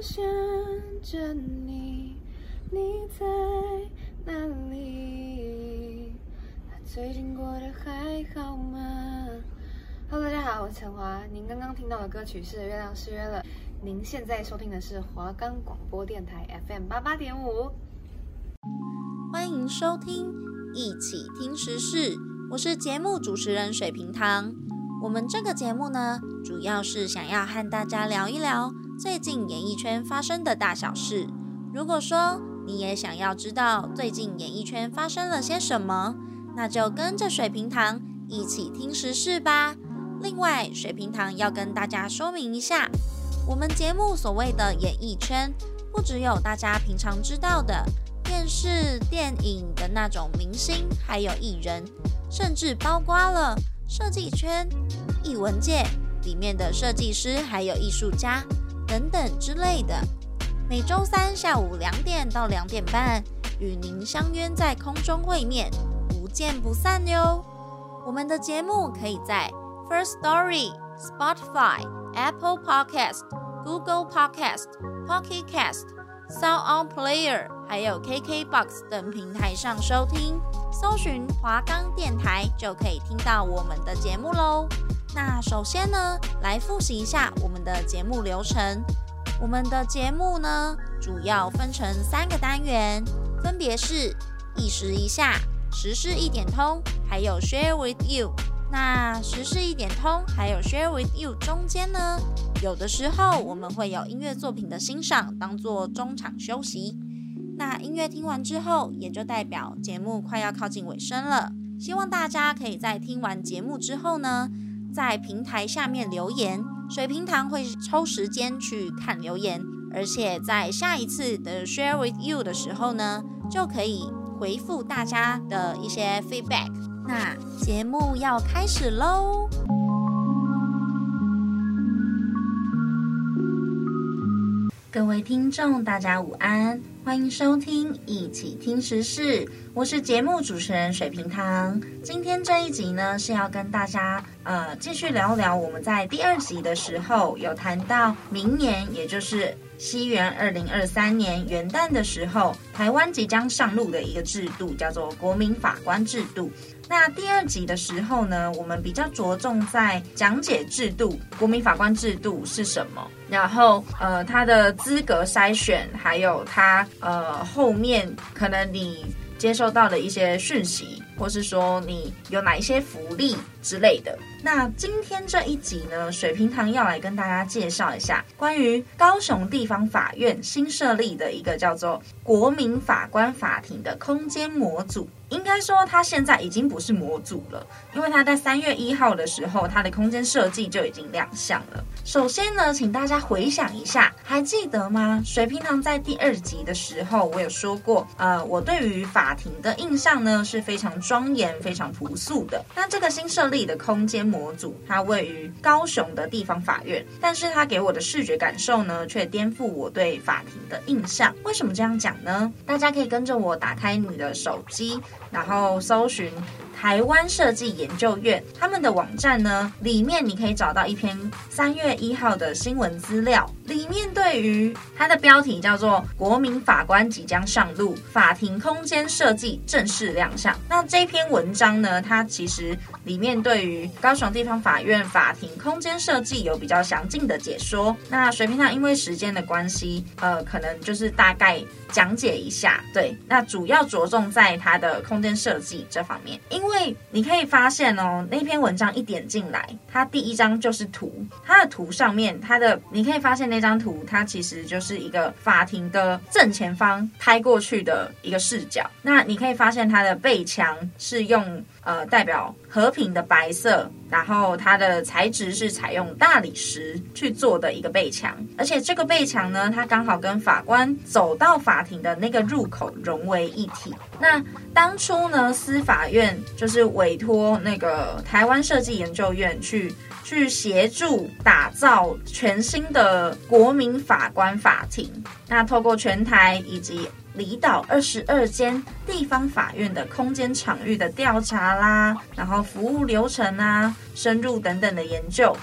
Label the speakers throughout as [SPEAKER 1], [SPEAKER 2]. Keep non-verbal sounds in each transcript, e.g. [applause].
[SPEAKER 1] 想着你，你在哪里？最近过得还好吗？Hello，大家好，我是陈华。您刚刚听到的歌曲是《月亮失约了》。您现在收听的是华冈广播电台 FM 八八点五。
[SPEAKER 2] 欢迎收听一起听时事，我是节目主持人水瓶糖。我们这个节目呢，主要是想要和大家聊一聊最近演艺圈发生的大小事。如果说你也想要知道最近演艺圈发生了些什么，那就跟着水瓶糖一起听时事吧。另外，水瓶糖要跟大家说明一下，我们节目所谓的演艺圈，不只有大家平常知道的电视、电影的那种明星，还有艺人，甚至包括了。设计圈、艺文界里面的设计师，还有艺术家等等之类的，每周三下午两点到两点半，与您相约在空中会面，不见不散哟。我们的节目可以在 First Story、Spotify、Apple Podcast、Google Podcast、Pocket Cast、Sound On Player，还有 KKBox 等平台上收听。搜寻华冈电台就可以听到我们的节目喽。那首先呢，来复习一下我们的节目流程。我们的节目呢，主要分成三个单元，分别是一时一下、时事一点通，还有 Share with You。那时事一点通还有 Share with You 中间呢，有的时候我们会有音乐作品的欣赏，当做中场休息。那音乐听完之后，也就代表节目快要靠近尾声了。希望大家可以在听完节目之后呢，在平台下面留言，水平堂会抽时间去看留言，而且在下一次的 Share with You 的时候呢，就可以回复大家的一些 feedback。那节目要开始喽！各位听众，大家午安。欢迎收听一起听时事，我是节目主持人水瓶糖。今天这一集呢，是要跟大家呃继续聊聊我们在第二集的时候有谈到明年，也就是西元二零二三年元旦的时候，台湾即将上路的一个制度，叫做国民法官制度。那第二集的时候呢，我们比较着重在讲解制度，国民法官制度是什么，然后呃，他的资格筛选，还有他呃后面可能你接受到的一些讯息，或是说你有哪一些福利之类的。那今天这一集呢，水瓶堂要来跟大家介绍一下关于高雄地方法院新设立的一个叫做国民法官法庭的空间模组。应该说，它现在已经不是模组了，因为它在三月一号的时候，它的空间设计就已经亮相了。首先呢，请大家回想一下，还记得吗？水瓶堂在第二集的时候，我有说过，呃，我对于法庭的印象呢是非常庄严、非常朴素的。那这个新设立的空间模组，它位于高雄的地方法院，但是它给我的视觉感受呢，却颠覆我对法庭的印象。为什么这样讲呢？大家可以跟着我打开你的手机。然后搜寻台湾设计研究院他们的网站呢，里面你可以找到一篇三月一号的新闻资料，里面对于它的标题叫做“国民法官即将上路，法庭空间设计正式亮相”。那这篇文章呢，它其实里面对于高雄地方法院法庭空间设计有比较详尽的解说。那水瓶糖因为时间的关系，呃，可能就是大概讲解一下。对，那主要着重在它的空间设计这方面，因为因为你可以发现哦，那篇文章一点进来，它第一张就是图，它的图上面，它的你可以发现那张图，它其实就是一个法庭的正前方拍过去的一个视角。那你可以发现它的背墙是用呃代表和平的白色，然后它的材质是采用大理石去做的一个背墙，而且这个背墙呢，它刚好跟法官走到法庭的那个入口融为一体。那当初呢，司法院就是委托那个台湾设计研究院去去协助打造全新的国民法官法庭。那透过全台以及离岛二十二间地方法院的空间场域的调查啦，然后服务流程啊，深入等等的研究。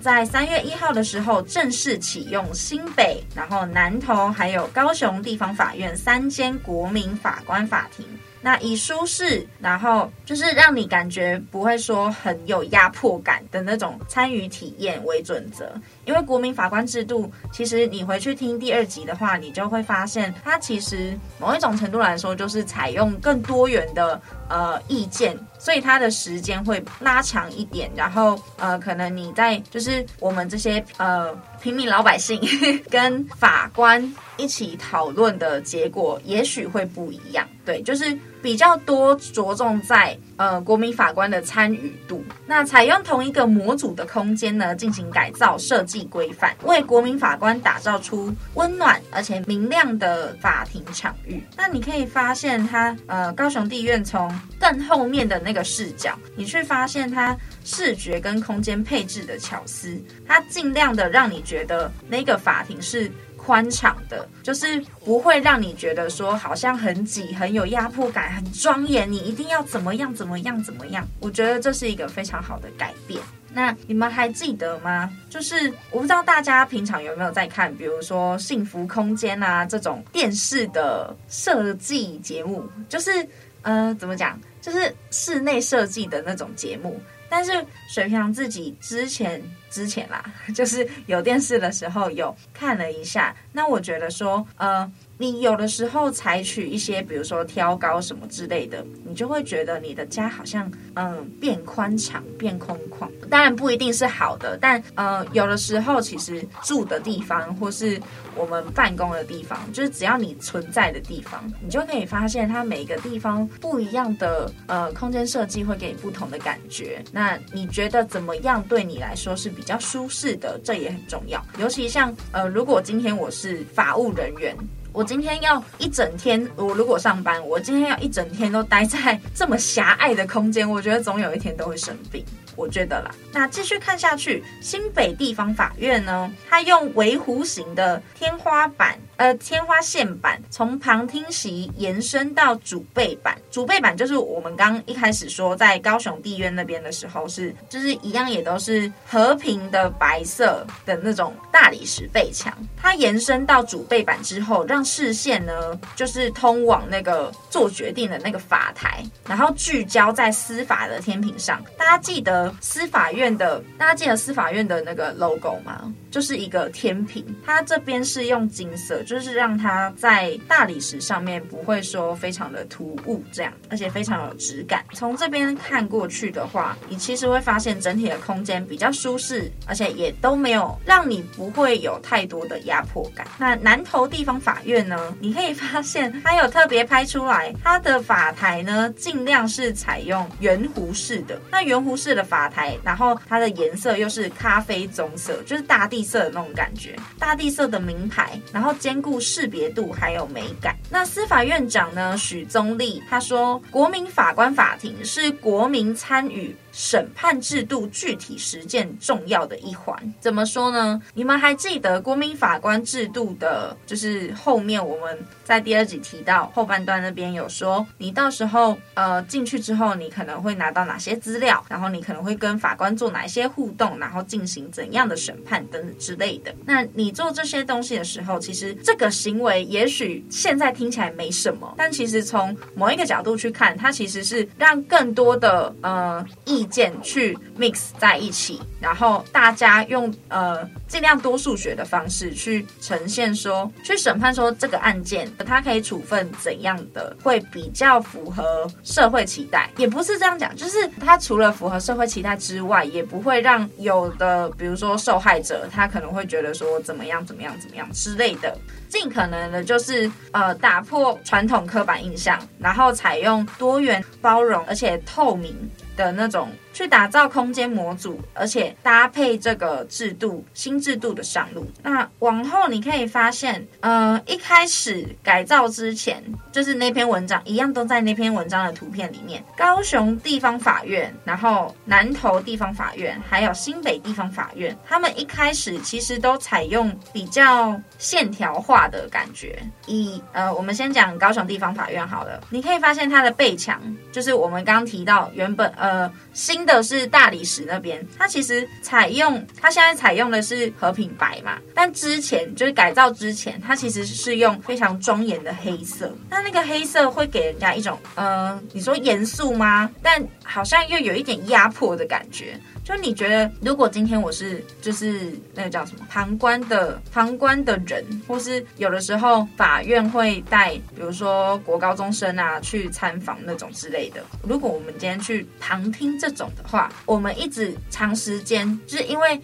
[SPEAKER 2] 在三月一号的时候正式启用新北、然后南投还有高雄地方法院三间国民法官法庭。那以舒适，然后就是让你感觉不会说很有压迫感的那种参与体验为准则。因为国民法官制度，其实你回去听第二集的话，你就会发现，它其实某一种程度来说，就是采用更多元的呃意见，所以它的时间会拉长一点。然后呃，可能你在就是我们这些呃平民老百姓 [laughs] 跟法官一起讨论的结果，也许会不一样。对，就是比较多着重在呃国民法官的参与度。那采用同一个模组的空间呢，进行改造设计规范，为国民法官打造出温暖而且明亮的法庭场域。那你可以发现它，呃高雄地院从更后面的那个视角，你去发现它视觉跟空间配置的巧思，它尽量的让你觉得那个法庭是。宽敞的，就是不会让你觉得说好像很挤、很有压迫感、很庄严。你一定要怎么样、怎么样、怎么样？我觉得这是一个非常好的改变。那你们还记得吗？就是我不知道大家平常有没有在看，比如说《幸福空间》啊这种电视的设计节目，就是呃，怎么讲？就是室内设计的那种节目。但是水平自己之前之前啦，[laughs] 就是有电视的时候有看了一下，那我觉得说，呃。你有的时候采取一些，比如说挑高什么之类的，你就会觉得你的家好像嗯变宽敞、变空旷。当然不一定是好的，但呃有的时候其实住的地方或是我们办公的地方，就是只要你存在的地方，你就可以发现它每一个地方不一样的呃空间设计会给你不同的感觉。那你觉得怎么样对你来说是比较舒适的？这也很重要。尤其像呃如果今天我是法务人员。我今天要一整天，我如果上班，我今天要一整天都待在这么狭隘的空间，我觉得总有一天都会生病。我觉得啦，那继续看下去，新北地方法院呢，它用围弧形的天花板。呃，天花线板从旁听席延伸到主背板，主背板就是我们刚一开始说在高雄地院那边的时候是，就是一样也都是和平的白色的那种大理石背墙。它延伸到主背板之后，让视线呢就是通往那个做决定的那个法台，然后聚焦在司法的天平上。大家记得司法院的，大家记得司法院的那个 logo 吗？就是一个天平，它这边是用金色。就是让它在大理石上面不会说非常的突兀，这样，而且非常有质感。从这边看过去的话，你其实会发现整体的空间比较舒适，而且也都没有让你不会有太多的压迫感。那南投地方法院呢，你可以发现它有特别拍出来，它的法台呢尽量是采用圆弧式的。那圆弧式的法台，然后它的颜色又是咖啡棕色，就是大地地色的那种感觉，大地色的名牌，然后兼。顾识别度还有美感。那司法院长呢？许宗力他说，国民法官法庭是国民参与审判制度具体实践重要的一环。怎么说呢？你们还记得国民法官制度的，就是后面我们在第二集提到后半段那边有说，你到时候呃进去之后，你可能会拿到哪些资料，然后你可能会跟法官做哪一些互动，然后进行怎样的审判等等之类的。那你做这些东西的时候，其实这个行为也许现在听起来没什么，但其实从某一个角度去看，它其实是让更多的呃意见去 mix 在一起，然后大家用呃尽量多数学的方式去呈现说，去审判说这个案件它可以处分怎样的会比较符合社会期待，也不是这样讲，就是它除了符合社会期待之外，也不会让有的比如说受害者他可能会觉得说怎么样怎么样怎么样之类的。尽可能的，就是呃，打破传统刻板印象，然后采用多元、包容而且透明的那种。去打造空间模组，而且搭配这个制度新制度的上路。那往后你可以发现，呃，一开始改造之前，就是那篇文章一样都在那篇文章的图片里面。高雄地方法院，然后南投地方法院，还有新北地方法院，他们一开始其实都采用比较线条化的感觉。以呃，我们先讲高雄地方法院好了，你可以发现它的背墙，就是我们刚提到原本呃呃新。的是大理石那边，它其实采用它现在采用的是和平白嘛，但之前就是改造之前，它其实是用非常庄严的黑色。那那个黑色会给人家一种，呃，你说严肃吗？但好像又有一点压迫的感觉。就你觉得，如果今天我是就是那个叫什么旁观的旁观的人，或是有的时候法院会带，比如说国高中生啊去参访那种之类的。如果我们今天去旁听这种的话，我们一直长时间，就是因为。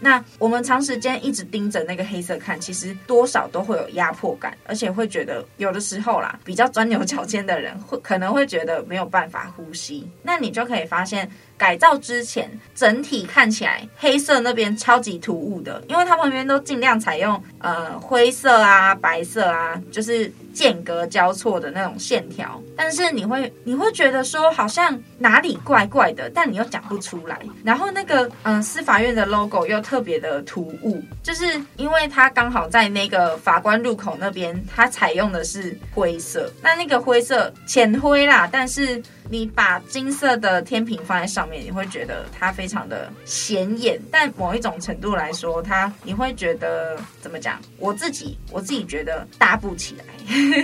[SPEAKER 2] 那我们长时间一直盯着那个黑色看，其实多少都会有压迫感，而且会觉得有的时候啦，比较钻牛角尖的人会可能会觉得没有办法呼吸。那你就可以发现。改造之前，整体看起来黑色那边超级突兀的，因为它旁边都尽量采用呃灰色啊、白色啊，就是间隔交错的那种线条。但是你会你会觉得说好像哪里怪怪的，但你又讲不出来。然后那个嗯、司法院的 logo 又特别的突兀，就是因为它刚好在那个法官入口那边，它采用的是灰色。那那个灰色浅灰啦，但是。你把金色的天平放在上面，你会觉得它非常的显眼，但某一种程度来说，它你会觉得怎么讲？我自己我自己觉得搭不起来。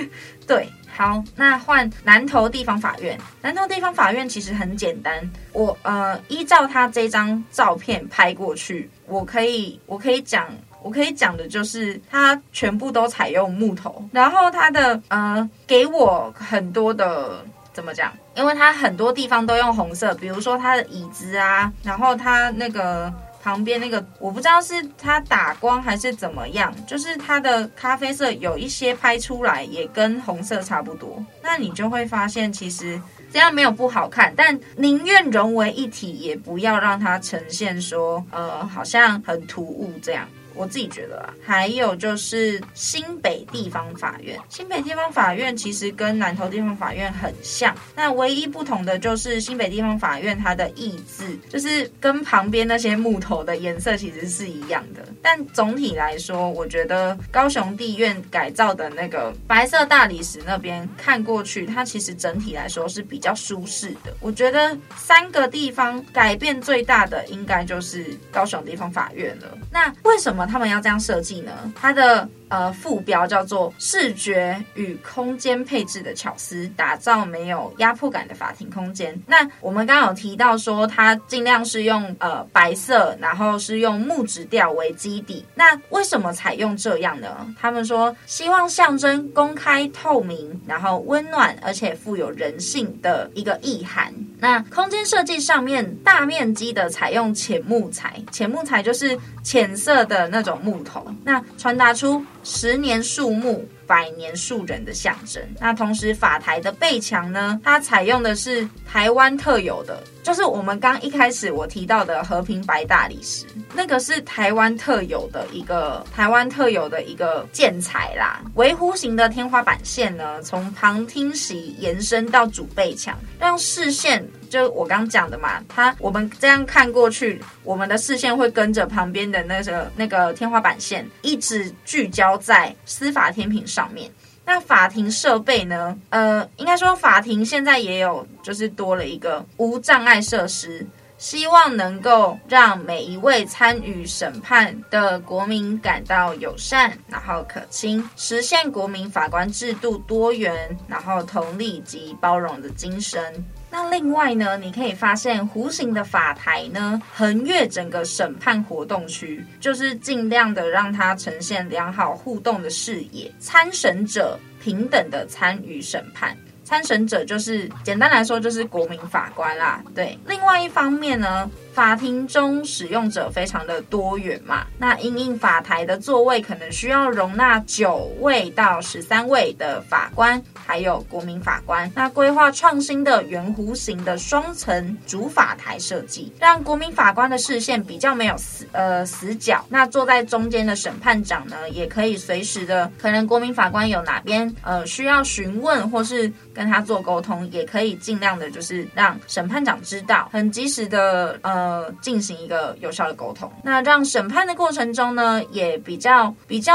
[SPEAKER 2] [laughs] 对，好，那换南投地方法院。南投地方法院其实很简单，我呃依照他这张照片拍过去，我可以我可以讲我可以讲的就是它全部都采用木头，然后它的呃给我很多的。怎么讲？因为它很多地方都用红色，比如说它的椅子啊，然后它那个旁边那个，我不知道是它打光还是怎么样，就是它的咖啡色有一些拍出来也跟红色差不多。那你就会发现，其实这样没有不好看，但宁愿融为一体，也不要让它呈现说，呃，好像很突兀这样。我自己觉得啊，还有就是新北地方法院，新北地方法院其实跟南投地方法院很像，那唯一不同的就是新北地方法院它的意字，就是跟旁边那些木头的颜色其实是一样的。但总体来说，我觉得高雄地院改造的那个白色大理石那边看过去，它其实整体来说是比较舒适的。我觉得三个地方改变最大的应该就是高雄地方法院了。那为什么他们要这样设计呢？它的呃副标叫做“视觉与空间配置的巧思，打造没有压迫感的法庭空间”。那我们刚刚有提到说，它尽量是用呃白色，然后是用木质调为基底。那为什么采用这样呢？他们说希望象征公开透明，然后温暖，而且富有人性的一个意涵。那空间设计上面大面积的采用浅木材，浅木材就是浅色的。那种木头，那传达出十年树木，百年树人的象征。那同时，法台的背墙呢，它采用的是台湾特有的。就是我们刚一开始我提到的和平白大理石，那个是台湾特有的一个台湾特有的一个建材啦。微弧形的天花板线呢，从旁听席延伸到主背墙，让视线就我刚讲的嘛，它我们这样看过去，我们的视线会跟着旁边的那个那个天花板线一直聚焦在司法天平上面。那法庭设备呢？呃，应该说法庭现在也有，就是多了一个无障碍设施，希望能够让每一位参与审判的国民感到友善，然后可亲，实现国民法官制度多元，然后同理及包容的精神。那另外呢，你可以发现弧形的法台呢，横越整个审判活动区，就是尽量的让它呈现良好互动的视野，参审者平等的参与审判。参审者就是简单来说就是国民法官啦。对，另外一方面呢。法庭中使用者非常的多元嘛，那因应法台的座位可能需要容纳九位到十三位的法官，还有国民法官。那规划创新的圆弧形的双层主法台设计，让国民法官的视线比较没有死呃死角。那坐在中间的审判长呢，也可以随时的，可能国民法官有哪边呃需要询问或是跟他做沟通，也可以尽量的就是让审判长知道，很及时的呃。呃进行一个有效的沟通。那让审判的过程中呢，也比较比较。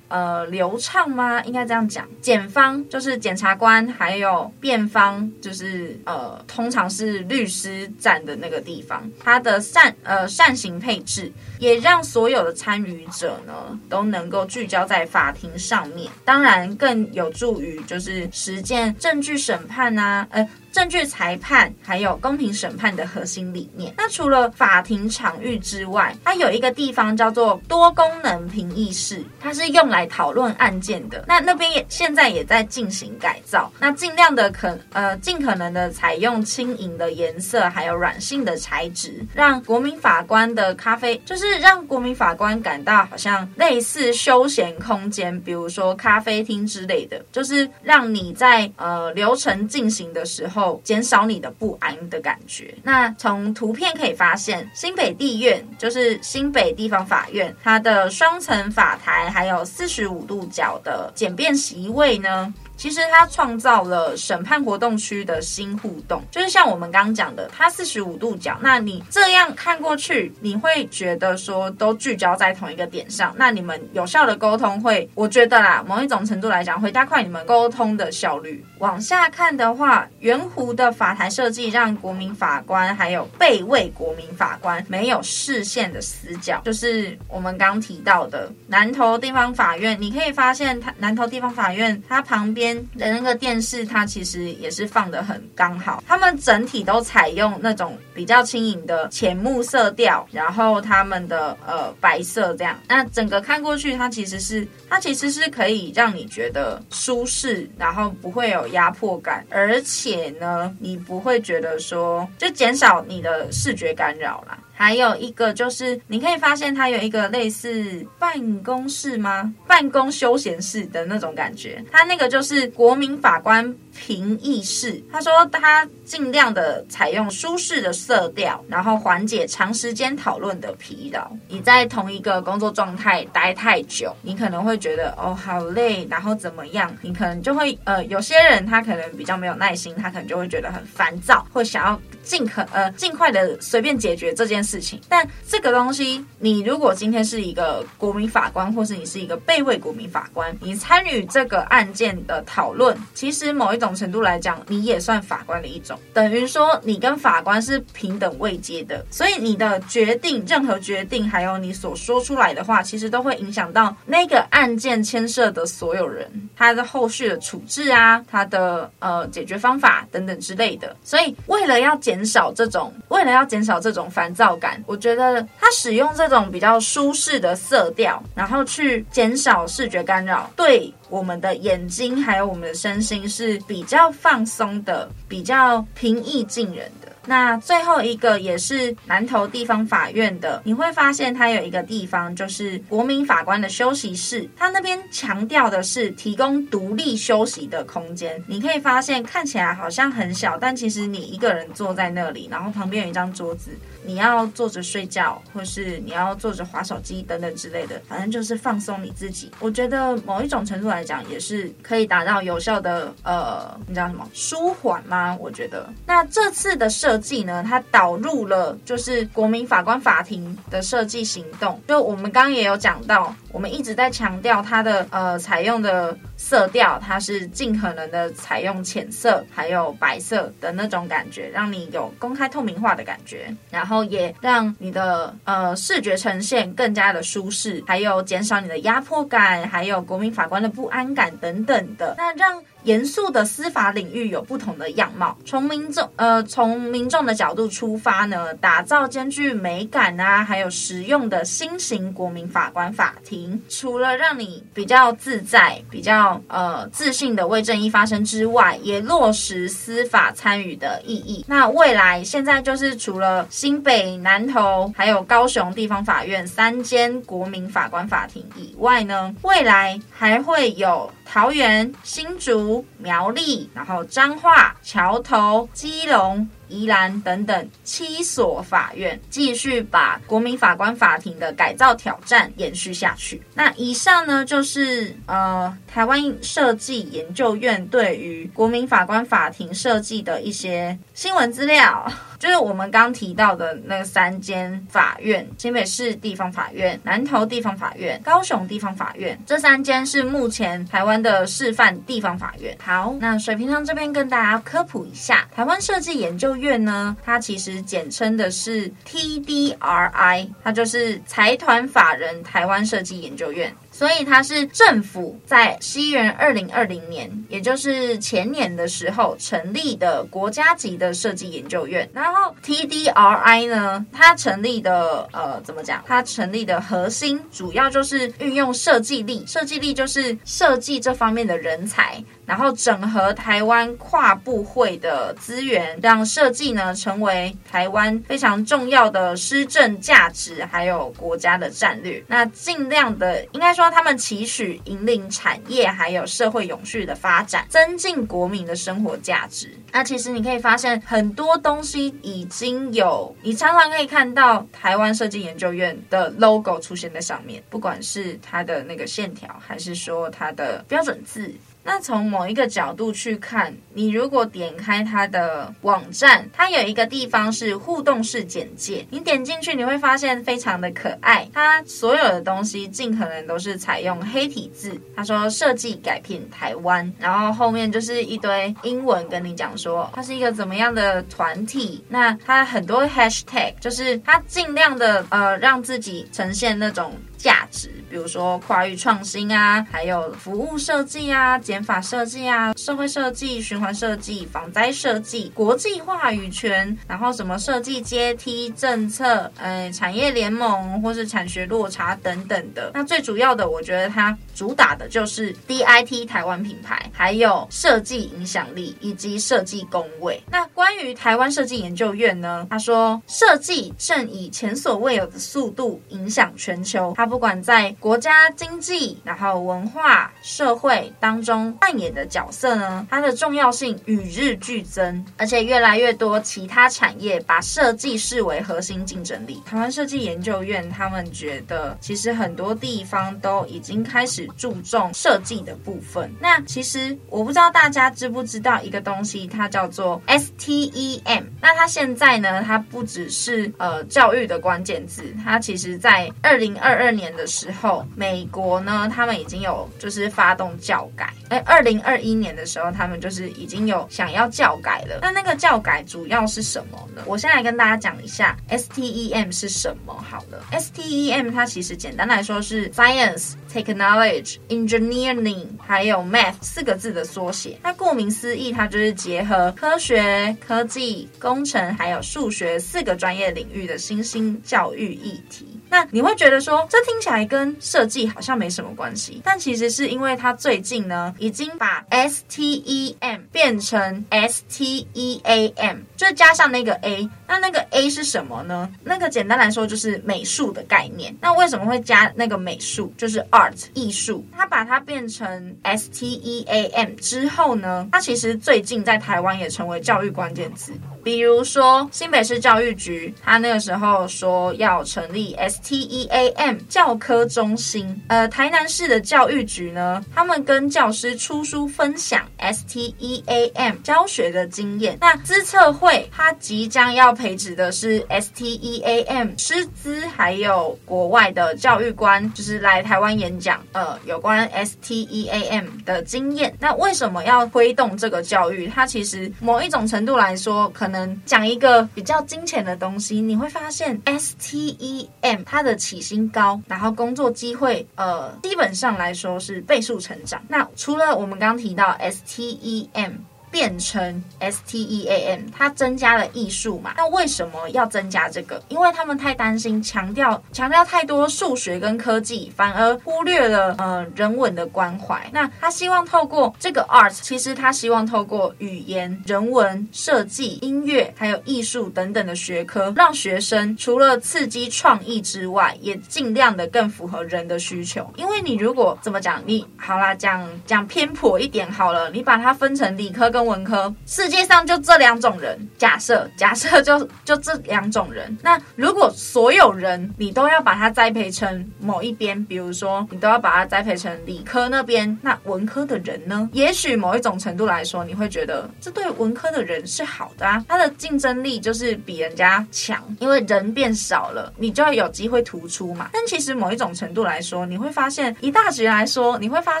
[SPEAKER 2] 呃，流畅吗？应该这样讲。检方就是检察官，还有辩方就是呃，通常是律师站的那个地方。他的扇呃扇形配置，也让所有的参与者呢都能够聚焦在法庭上面。当然，更有助于就是实践证据审判啊，呃。证据裁判还有公平审判的核心理念。那除了法庭场域之外，它有一个地方叫做多功能评议室，它是用来讨论案件的。那那边也现在也在进行改造，那尽量的可呃尽可能的采用轻盈的颜色，还有软性的材质，让国民法官的咖啡就是让国民法官感到好像类似休闲空间，比如说咖啡厅之类的，就是让你在呃流程进行的时候。减少你的不安的感觉。那从图片可以发现，新北地院就是新北地方法院，它的双层法台还有四十五度角的简便席位呢。其实它创造了审判活动区的新互动，就是像我们刚刚讲的，它四十五度角，那你这样看过去，你会觉得说都聚焦在同一个点上，那你们有效的沟通会，我觉得啦，某一种程度来讲会加快你们沟通的效率。往下看的话，圆弧的法台设计让国民法官还有备位国民法官没有视线的死角，就是我们刚提到的南投地方法院，你可以发现它南投地方法院它旁边。的那个电视，它其实也是放得很刚好。他们整体都采用那种比较轻盈的浅木色调，然后他们的呃白色这样。那整个看过去，它其实是它其实是可以让你觉得舒适，然后不会有压迫感，而且呢，你不会觉得说就减少你的视觉干扰啦。还有一个就是，你可以发现它有一个类似办公室吗？办公休闲室的那种感觉。它那个就是国民法官评议室。他说他尽量的采用舒适的色调，然后缓解长时间讨论的疲劳。你在同一个工作状态待太久，你可能会觉得哦好累，然后怎么样？你可能就会呃，有些人他可能比较没有耐心，他可能就会觉得很烦躁，会想要。尽可呃尽快的随便解决这件事情，但这个东西，你如果今天是一个国民法官，或是你是一个备位国民法官，你参与这个案件的讨论，其实某一种程度来讲，你也算法官的一种，等于说你跟法官是平等位阶的，所以你的决定，任何决定，还有你所说出来的话，其实都会影响到那个案件牵涉的所有人，他的后续的处置啊，他的呃解决方法等等之类的，所以为了要减少这种，为了要减少这种烦躁感，我觉得他使用这种比较舒适的色调，然后去减少视觉干扰，对我们的眼睛还有我们的身心是比较放松的，比较平易近人的。那最后一个也是南投地方法院的，你会发现它有一个地方就是国民法官的休息室，它那边强调的是提供独立休息的空间。你可以发现看起来好像很小，但其实你一个人坐在那里，然后旁边有一张桌子。你要坐着睡觉，或是你要坐着滑手机等等之类的，反正就是放松你自己。我觉得某一种程度来讲，也是可以达到有效的呃，你知道什么舒缓吗？我觉得。那这次的设计呢，它导入了就是国民法官法庭的设计行动。就我们刚刚也有讲到，我们一直在强调它的呃采用的色调，它是尽可能的采用浅色还有白色的那种感觉，让你有公开透明化的感觉，然后。也让你的呃视觉呈现更加的舒适，还有减少你的压迫感，还有国民法官的不安感等等的，那让。严肃的司法领域有不同的样貌。从民众呃，从民众的角度出发呢，打造兼具美感啊，还有实用的新型国民法官法庭。除了让你比较自在、比较呃自信的为正义发声之外，也落实司法参与的意义。那未来现在就是除了新北、南投，还有高雄地方法院三间国民法官法庭以外呢，未来还会有。桃园、新竹、苗栗，然后彰化、桥头、基隆、宜兰等等七所法院，继续把国民法官法庭的改造挑战延续下去。那以上呢，就是呃台湾设计研究院对于国民法官法庭设计的一些新闻资料。[laughs] 就是我们刚提到的那三间法院：新北市地方法院、南投地方法院、高雄地方法院。这三间是目前台湾的示范地方法院。好，那水平堂这边跟大家科普一下，台湾设计研究院呢，它其实简称的是 TDRI，它就是财团法人台湾设计研究院。所以它是政府在西元二零二零年，也就是前年的时候成立的国家级的设计研究院。然后 TDRI 呢，它成立的呃怎么讲？它成立的核心主要就是运用设计力，设计力就是设计这方面的人才。然后整合台湾跨部会的资源，让设计呢成为台湾非常重要的施政价值，还有国家的战略。那尽量的，应该说他们期许引领产业还有社会永续的发展，增进国民的生活价值。那其实你可以发现很多东西已经有，你常常可以看到台湾设计研究院的 logo 出现在上面，不管是它的那个线条，还是说它的标准字。那从某一个角度去看，你如果点开它的网站，它有一个地方是互动式简介，你点进去你会发现非常的可爱。它所有的东西尽可能都是采用黑体字。他说设计改变台湾，然后后面就是一堆英文跟你讲说它是一个怎么样的团体。那它很多 hashtag，就是它尽量的呃让自己呈现那种。价值，比如说跨域创新啊，还有服务设计啊、减法设计啊、社会设计、循环设计、防灾设计、国际话语权，然后什么设计阶梯政策，呃，产业联盟或是产学落差等等的。那最主要的，我觉得它主打的就是 DIT 台湾品牌，还有设计影响力以及设计工位。那关于台湾设计研究院呢，他说设计正以前所未有的速度影响全球。他不管在国家经济、然后文化、社会当中扮演的角色呢，它的重要性与日俱增，而且越来越多其他产业把设计视为核心竞争力。台湾设计研究院他们觉得，其实很多地方都已经开始注重设计的部分。那其实我不知道大家知不知道一个东西，它叫做 STEM。那它现在呢，它不只是呃教育的关键字，它其实在二零二二年。年的时候，美国呢，他们已经有就是发动教改。哎，二零二一年的时候，他们就是已经有想要教改了。那那个教改主要是什么呢？我先来跟大家讲一下 STEM 是什么好了。STEM 它其实简单来说是 Science、Technology、Engineering 还有 Math 四个字的缩写。那顾名思义，它就是结合科学、科技、工程还有数学四个专业领域的新兴教育议题。那你会觉得说，这听起来跟设计好像没什么关系，但其实是因为它最近呢，已经把 STEM 变成 STEAM，就是加上那个 A。那那个 A 是什么呢？那个简单来说就是美术的概念。那为什么会加那个美术？就是 Art 艺术。它把它变成 STEAM 之后呢，它其实最近在台湾也成为教育关键词。比如说新北市教育局，他那个时候说要成立 STEAM 教科中心。呃，台南市的教育局呢，他们跟教师出书分享 STEAM 教学的经验。那资策会他即将要培植的是 STEAM 师资，还有国外的教育官，就是来台湾演讲，呃，有关 STEAM 的经验。那为什么要推动这个教育？它其实某一种程度来说，可能讲一个比较金钱的东西，你会发现 STEM 它的起薪高，然后工作机会呃基本上来说是倍数成长。那除了我们刚提到 STEM。变成 STEAM，它增加了艺术嘛？那为什么要增加这个？因为他们太担心强调强调太多数学跟科技，反而忽略了呃人文的关怀。那他希望透过这个 art，其实他希望透过语言、人文、设计、音乐还有艺术等等的学科，让学生除了刺激创意之外，也尽量的更符合人的需求。因为你如果怎么讲，你好啦，讲讲偏颇一点好了，你把它分成理科跟跟文科，世界上就这两种人。假设假设就就这两种人，那如果所有人你都要把他栽培成某一边，比如说你都要把他栽培成理科那边，那文科的人呢？也许某一种程度来说，你会觉得这对文科的人是好的啊，他的竞争力就是比人家强，因为人变少了，你就要有机会突出嘛。但其实某一种程度来说，你会发现，以大学来说，你会发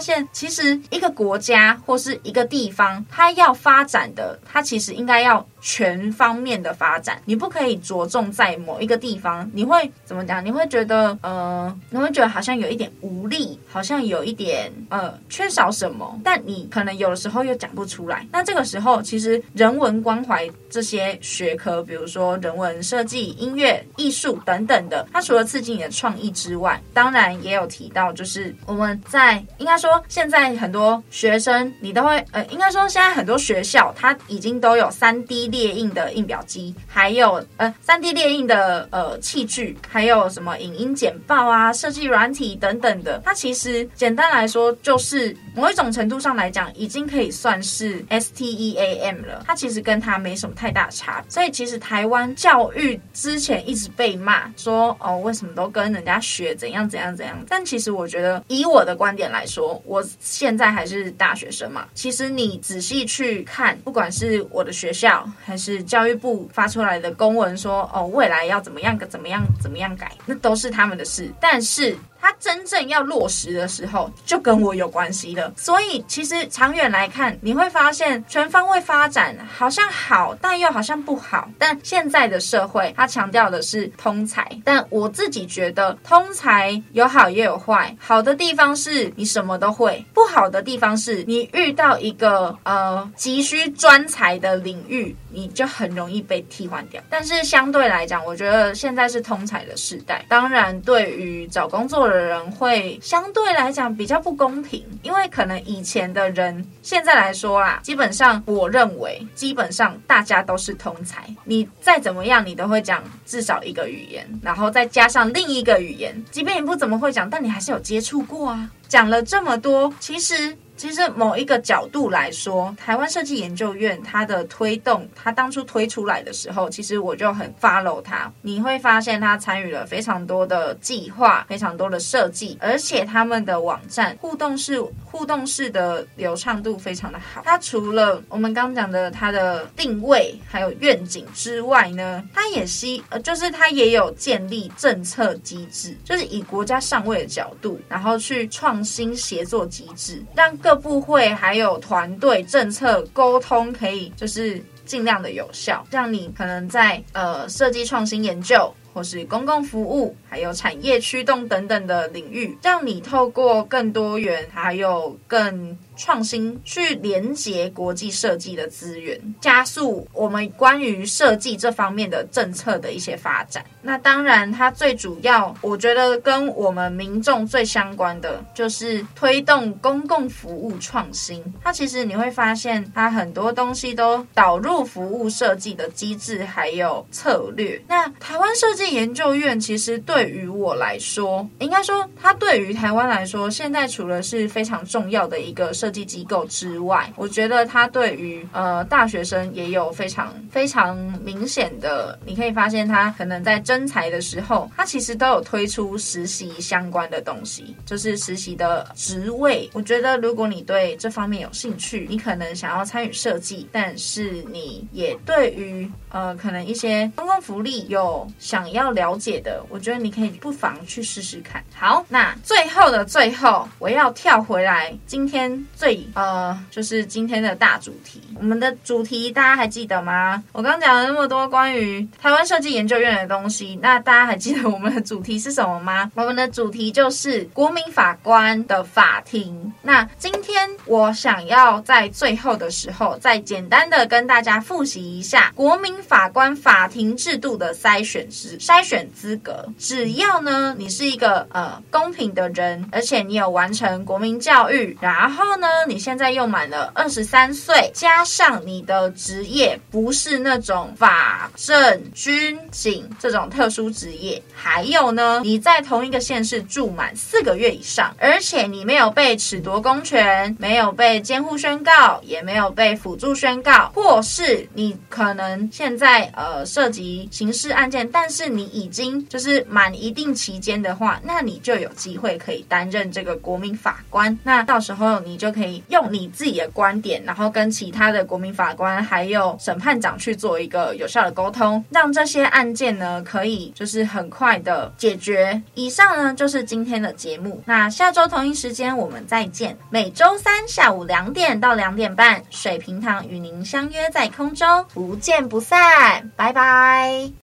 [SPEAKER 2] 现，其实一个国家或是一个地方，它要发展的，它其实应该要。全方面的发展，你不可以着重在某一个地方，你会怎么讲？你会觉得，呃，你会觉得好像有一点无力，好像有一点，呃，缺少什么，但你可能有的时候又讲不出来。那这个时候，其实人文关怀这些学科，比如说人文设计、音乐、艺术等等的，它除了刺激你的创意之外，当然也有提到，就是我们在应该说，现在很多学生，你都会，呃，应该说现在很多学校，它已经都有三 D。列印的印表机，还有呃三 D 列印的呃器具，还有什么影音简报啊、设计软体等等的，它其实简单来说就是某一种程度上来讲，已经可以算是 STEAM 了。它其实跟它没什么太大差。所以其实台湾教育之前一直被骂说哦，为什么都跟人家学怎样怎样怎样？但其实我觉得，以我的观点来说，我现在还是大学生嘛。其实你仔细去看，不管是我的学校。还是教育部发出来的公文说，哦，未来要怎么样怎么样怎么样改，那都是他们的事。但是。它真正要落实的时候，就跟我有关系了。所以，其实长远来看，你会发现全方位发展好像好，但又好像不好。但现在的社会，它强调的是通才。但我自己觉得，通才有好也有坏。好的地方是你什么都会，不好的地方是你遇到一个呃急需专才的领域，你就很容易被替换掉。但是相对来讲，我觉得现在是通才的时代。当然，对于找工作的人会相对来讲比较不公平，因为可能以前的人现在来说啦，基本上我认为基本上大家都是通才，你再怎么样你都会讲至少一个语言，然后再加上另一个语言，即便你不怎么会讲，但你还是有接触过啊。讲了这么多，其实。其实某一个角度来说，台湾设计研究院它的推动，它当初推出来的时候，其实我就很 follow 它。你会发现它参与了非常多的计划，非常多的设计，而且他们的网站互动式互动式的流畅度非常的好。它除了我们刚讲的它的定位还有愿景之外呢，它也希呃就是它也有建立政策机制，就是以国家上位的角度，然后去创新协作机制，让更各部会还有团队政策沟通可以就是尽量的有效，让你可能在呃设计创新研究或是公共服务还有产业驱动等等的领域，让你透过更多元还有更。创新去连接国际设计的资源，加速我们关于设计这方面的政策的一些发展。那当然，它最主要，我觉得跟我们民众最相关的就是推动公共服务创新。它其实你会发现，它很多东西都导入服务设计的机制还有策略。那台湾设计研究院其实对于我来说，应该说它对于台湾来说，现在除了是非常重要的一个设计机构之外，我觉得它对于呃大学生也有非常非常明显的，你可以发现它可能在征才的时候，它其实都有推出实习相关的东西，就是实习的职位。我觉得如果你对这方面有兴趣，你可能想要参与设计，但是你也对于呃可能一些公共福利有想要了解的，我觉得你可以不妨去试试看。好，那最后的最后，我要跳回来今天。最呃，就是今天的大主题。我们的主题大家还记得吗？我刚讲了那么多关于台湾设计研究院的东西，那大家还记得我们的主题是什么吗？我们的主题就是国民法官的法庭。那今天我想要在最后的时候，再简单的跟大家复习一下国民法官法庭制度的筛选制筛选资格，只要呢你是一个呃公平的人，而且你有完成国民教育，然后呢你现在又满了二十三岁，加上你的职业不是那种法政军警这种特殊职业，还有呢你在同一个县市住满四个月以上，而且你没有被褫夺公权，没有被监护宣告，也没有被辅助宣告，或是你可能现在呃涉及刑事案件，但是你已经就是满一定期间的话，那你就有机会可以担任这个国民法官。那到时候你就可以用你自己的观点，然后跟其他的国民法官还有审判长去做一个有效的沟通，让这些案件呢可以就是很快的解决。以上呢就是今天的节目，那下周同一时间我们再见。每周三下午两点到两点半，水平堂与您相约在空中，不见不散，拜拜。